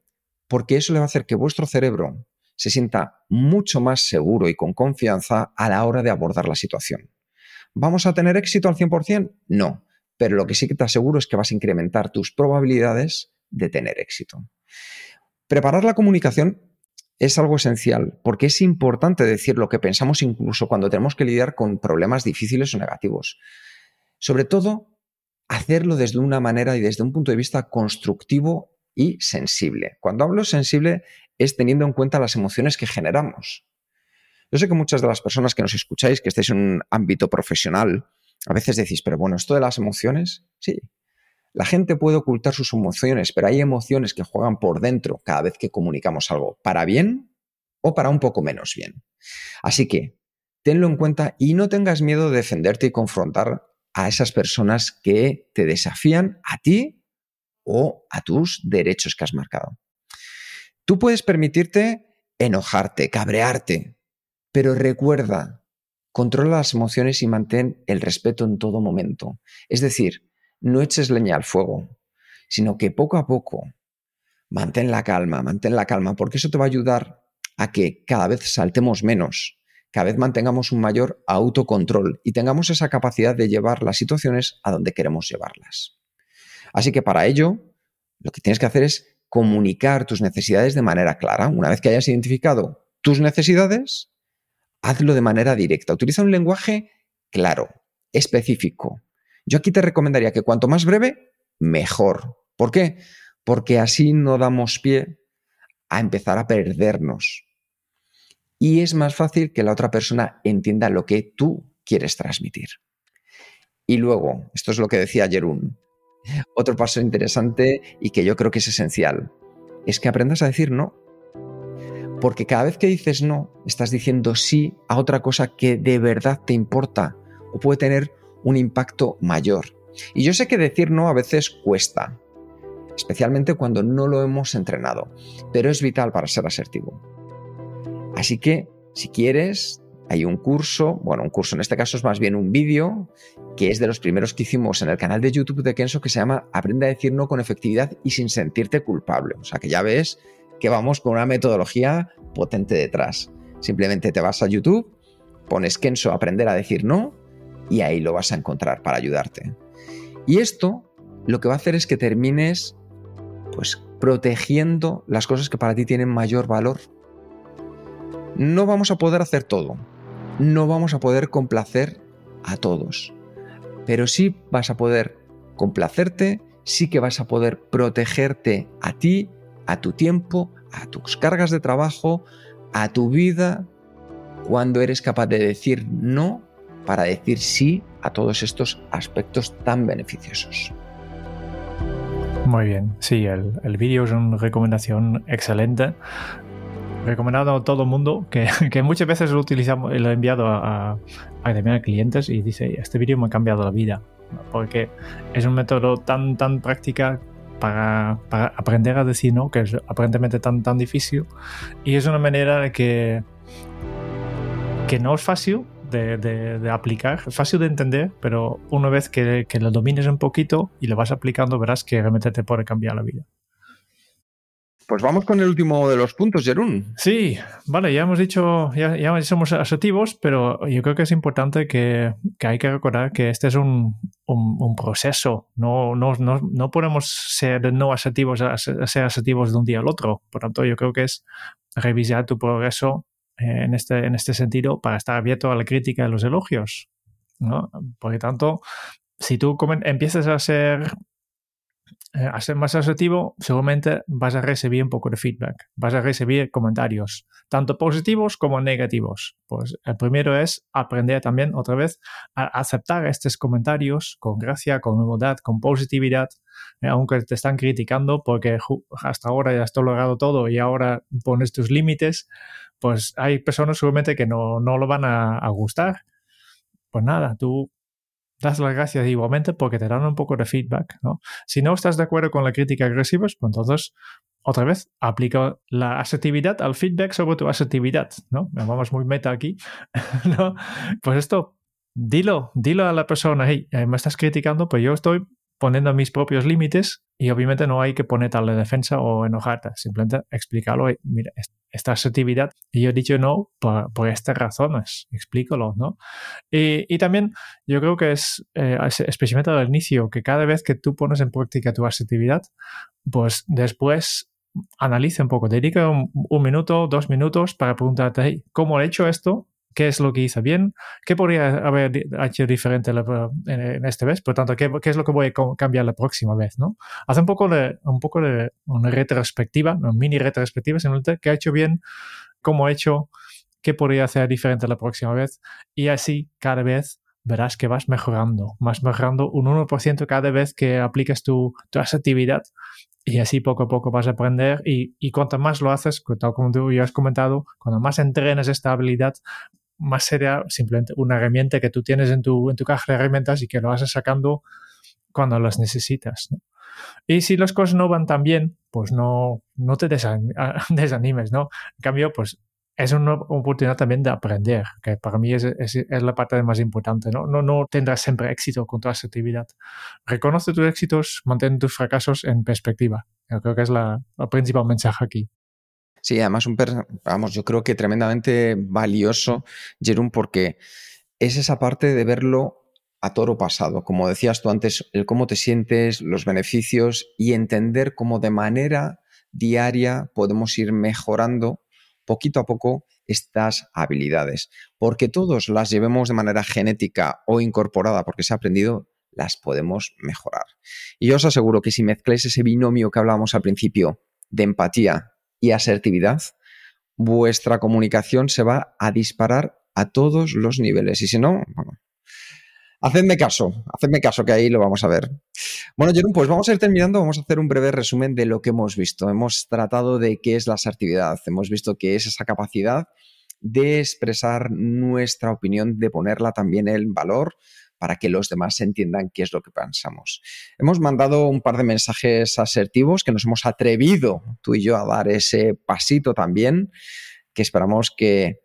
Porque eso le va a hacer que vuestro cerebro se sienta mucho más seguro y con confianza a la hora de abordar la situación. ¿Vamos a tener éxito al 100%? No, pero lo que sí que te aseguro es que vas a incrementar tus probabilidades de tener éxito. Preparar la comunicación es algo esencial porque es importante decir lo que pensamos incluso cuando tenemos que lidiar con problemas difíciles o negativos. Sobre todo, hacerlo desde una manera y desde un punto de vista constructivo y sensible. Cuando hablo sensible es teniendo en cuenta las emociones que generamos. Yo sé que muchas de las personas que nos escucháis, que estáis en un ámbito profesional, a veces decís, pero bueno, esto de las emociones, sí, la gente puede ocultar sus emociones, pero hay emociones que juegan por dentro cada vez que comunicamos algo, para bien o para un poco menos bien. Así que tenlo en cuenta y no tengas miedo de defenderte y confrontar a esas personas que te desafían a ti o a tus derechos que has marcado. Tú puedes permitirte enojarte, cabrearte, pero recuerda, controla las emociones y mantén el respeto en todo momento. Es decir, no eches leña al fuego, sino que poco a poco mantén la calma, mantén la calma, porque eso te va a ayudar a que cada vez saltemos menos, cada vez mantengamos un mayor autocontrol y tengamos esa capacidad de llevar las situaciones a donde queremos llevarlas. Así que para ello, lo que tienes que hacer es comunicar tus necesidades de manera clara. Una vez que hayas identificado tus necesidades, hazlo de manera directa. Utiliza un lenguaje claro, específico, yo aquí te recomendaría que cuanto más breve, mejor. ¿Por qué? Porque así no damos pie a empezar a perdernos. Y es más fácil que la otra persona entienda lo que tú quieres transmitir. Y luego, esto es lo que decía Jerún, otro paso interesante y que yo creo que es esencial, es que aprendas a decir no. Porque cada vez que dices no, estás diciendo sí a otra cosa que de verdad te importa o puede tener un impacto mayor. Y yo sé que decir no a veces cuesta, especialmente cuando no lo hemos entrenado, pero es vital para ser asertivo. Así que, si quieres, hay un curso, bueno, un curso en este caso es más bien un vídeo, que es de los primeros que hicimos en el canal de YouTube de Kenso, que se llama Aprende a decir no con efectividad y sin sentirte culpable. O sea que ya ves que vamos con una metodología potente detrás. Simplemente te vas a YouTube, pones Kenso Aprender a decir no y ahí lo vas a encontrar para ayudarte. Y esto lo que va a hacer es que termines pues protegiendo las cosas que para ti tienen mayor valor. No vamos a poder hacer todo, no vamos a poder complacer a todos, pero sí vas a poder complacerte, sí que vas a poder protegerte a ti, a tu tiempo, a tus cargas de trabajo, a tu vida, cuando eres capaz de decir no para decir sí a todos estos aspectos tan beneficiosos. Muy bien, sí, el, vídeo es una recomendación excelente. Recomendado a todo el mundo, que, muchas veces lo utilizamos, lo he enviado a, a, clientes y dice, este vídeo me ha cambiado la vida, porque es un método tan, tan práctica para, aprender a decir no, que es aparentemente tan, tan difícil, y es una manera de que, que no es fácil, de, aplicar, es fácil de entender, pero una vez que, lo domines un poquito y lo vas aplicando, verás que realmente te puede cambiar la vida. Pues vamos con el último de los puntos, Jerún. Sí, vale, ya hemos dicho, ya, ya somos asertivos, pero yo creo que es importante que, que hay que recordar que este es un, un, un proceso. No, no, no, no, podemos ser no asertivos a ser asertivos de un día al otro. Por tanto, yo creo que es revisar tu progreso eh, en, este, en este sentido para estar abierto a la crítica y los elogios. ¿no? Por tanto, si tú empiezas a ser eh, a ser más asertivo, seguramente vas a recibir un poco de feedback, vas a recibir comentarios, tanto positivos como negativos. Pues el primero es aprender también otra vez a aceptar estos comentarios con gracia, con humildad, con positividad, eh, aunque te están criticando porque hasta ahora ya has logrado todo y ahora pones tus límites, pues hay personas seguramente que no, no lo van a, a gustar. Pues nada, tú das las gracias igualmente porque te dan un poco de feedback, ¿no? Si no estás de acuerdo con la crítica agresiva, pues entonces, otra vez, aplica la asertividad al feedback sobre tu asertividad, ¿no? Vamos muy meta aquí, ¿no? Pues esto, dilo, dilo a la persona, hey, eh, me estás criticando, pues yo estoy poniendo mis propios límites y obviamente no hay que poner tal de defensa o enojarte, simplemente explícalo, mira, esta asertividad y yo he dicho no por, por estas razones, explícalo, ¿no? Y, y, también yo creo que es, eh, especialmente al inicio, que cada vez que tú pones en práctica tu asertividad, pues después analice un poco, dedica un, un minuto, dos minutos para preguntarte, hey, ¿cómo he hecho esto? Qué es lo que hice bien, qué podría haber hecho diferente en, este vez, por tanto, ¿qué, qué, es lo que voy a cambiar la próxima vez, ¿no? Hace un poco de, un poco de una retrospectiva, una mini retrospectiva, simplemente qué ha hecho bien, cómo ha hecho, qué podría hacer diferente la próxima vez, y así cada vez verás que vas mejorando, vas mejorando un 1% cada vez que aplicas tu, tu asertividad y así poco a poco vas a aprender y, y cuanto más lo haces, tal como tú ya has comentado, cuando más entrenes esta habilidad, más sería simplemente una herramienta que tú tienes en tu, en tu caja de herramientas y que lo vas sacando cuando las necesitas. ¿no? Y si las cosas no van tan bien, pues no, no te desanimes, ¿no? En cambio, pues es una oportunidad también de aprender, que para mí es, es, es, la parte más importante, ¿no? ¿no? No tendrás siempre éxito con toda esa actividad. Reconoce tus éxitos, mantén tus fracasos en perspectiva. Yo creo que es la, el principal mensaje aquí. Sí, además, un vamos, yo creo que tremendamente valioso, Jerón, porque es esa parte de verlo a toro pasado. Como decías tú antes, el cómo te sientes, los beneficios y entender cómo de manera diaria podemos ir mejorando poquito a poco estas habilidades. Porque todos las llevemos de manera genética o incorporada porque se ha aprendido, las podemos mejorar. Y yo os aseguro que si mezcláis ese binomio que hablábamos al principio de empatía y asertividad, vuestra comunicación se va a disparar a todos los niveles. Y si no, bueno, hacedme caso, hacedme caso que ahí lo vamos a ver. Bueno, Jerón, pues vamos a ir terminando, vamos a hacer un breve resumen de lo que hemos visto. Hemos tratado de qué es la asertividad, hemos visto qué es esa capacidad de expresar nuestra opinión, de ponerla también en valor, para que los demás entiendan qué es lo que pensamos. Hemos mandado un par de mensajes asertivos que nos hemos atrevido tú y yo a dar ese pasito también, que esperamos que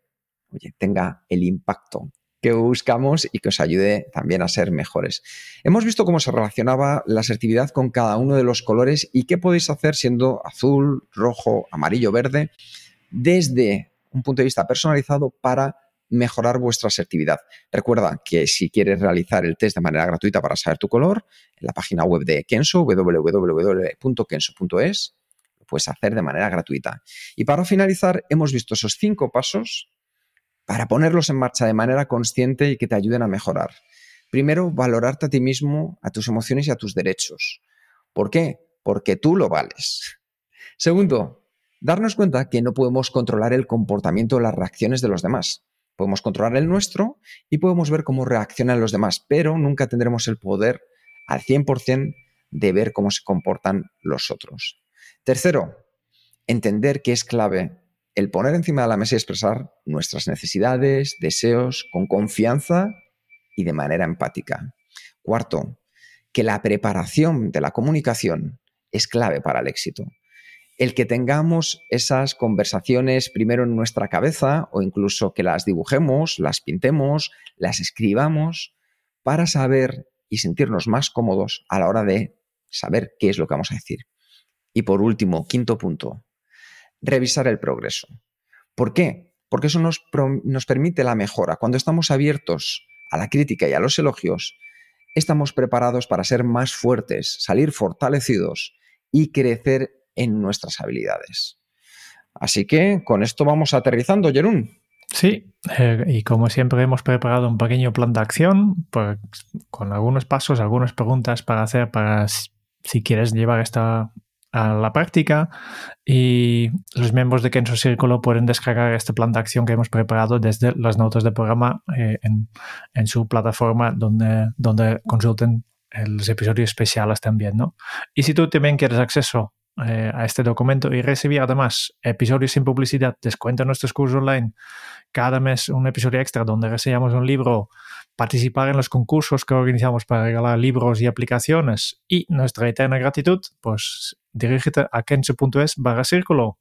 tenga el impacto que buscamos y que os ayude también a ser mejores. Hemos visto cómo se relacionaba la asertividad con cada uno de los colores y qué podéis hacer siendo azul, rojo, amarillo, verde, desde un punto de vista personalizado para mejorar vuestra asertividad. Recuerda que si quieres realizar el test de manera gratuita para saber tu color, en la página web de Kenso, www.kenso.es, lo puedes hacer de manera gratuita. Y para finalizar, hemos visto esos cinco pasos para ponerlos en marcha de manera consciente y que te ayuden a mejorar. Primero, valorarte a ti mismo, a tus emociones y a tus derechos. ¿Por qué? Porque tú lo vales. Segundo, darnos cuenta que no podemos controlar el comportamiento o las reacciones de los demás. Podemos controlar el nuestro y podemos ver cómo reaccionan los demás, pero nunca tendremos el poder al 100% de ver cómo se comportan los otros. Tercero, entender que es clave el poner encima de la mesa y expresar nuestras necesidades, deseos, con confianza y de manera empática. Cuarto, que la preparación de la comunicación es clave para el éxito el que tengamos esas conversaciones primero en nuestra cabeza o incluso que las dibujemos, las pintemos, las escribamos para saber y sentirnos más cómodos a la hora de saber qué es lo que vamos a decir. Y por último, quinto punto, revisar el progreso. ¿Por qué? Porque eso nos, nos permite la mejora. Cuando estamos abiertos a la crítica y a los elogios, estamos preparados para ser más fuertes, salir fortalecidos y crecer en nuestras habilidades. Así que con esto vamos aterrizando, Jerún. Sí, eh, y como siempre hemos preparado un pequeño plan de acción pues, con algunos pasos, algunas preguntas para hacer para si quieres llevar esta a la práctica y los miembros de Kenso Círculo pueden descargar este plan de acción que hemos preparado desde las notas de programa eh, en, en, su plataforma donde, donde consulten los episodios especiales también, ¿no? Y si tú también quieres acceso eh, a este documento y recibir además episodios sin publicidad, descuento en nuestros cursos online, cada mes un episodio extra donde reseñamos un libro, participar en los concursos que organizamos para regalar libros y aplicaciones y nuestra eterna gratitud, pues dirígete a kense.es barra círculo.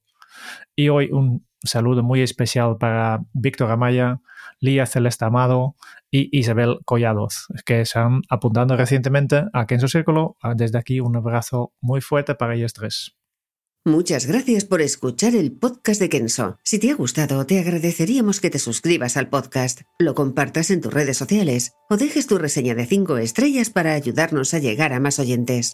Y hoy un saludo muy especial para Víctor Amaya, Lía Celeste Amado y Isabel Collados, que se han apuntado recientemente a Kenso Círculo. Desde aquí un abrazo muy fuerte para ellos tres. Muchas gracias por escuchar el podcast de Kenso. Si te ha gustado, te agradeceríamos que te suscribas al podcast, lo compartas en tus redes sociales o dejes tu reseña de 5 estrellas para ayudarnos a llegar a más oyentes.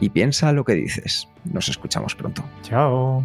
y piensa lo que dices. Nos escuchamos pronto. Chao.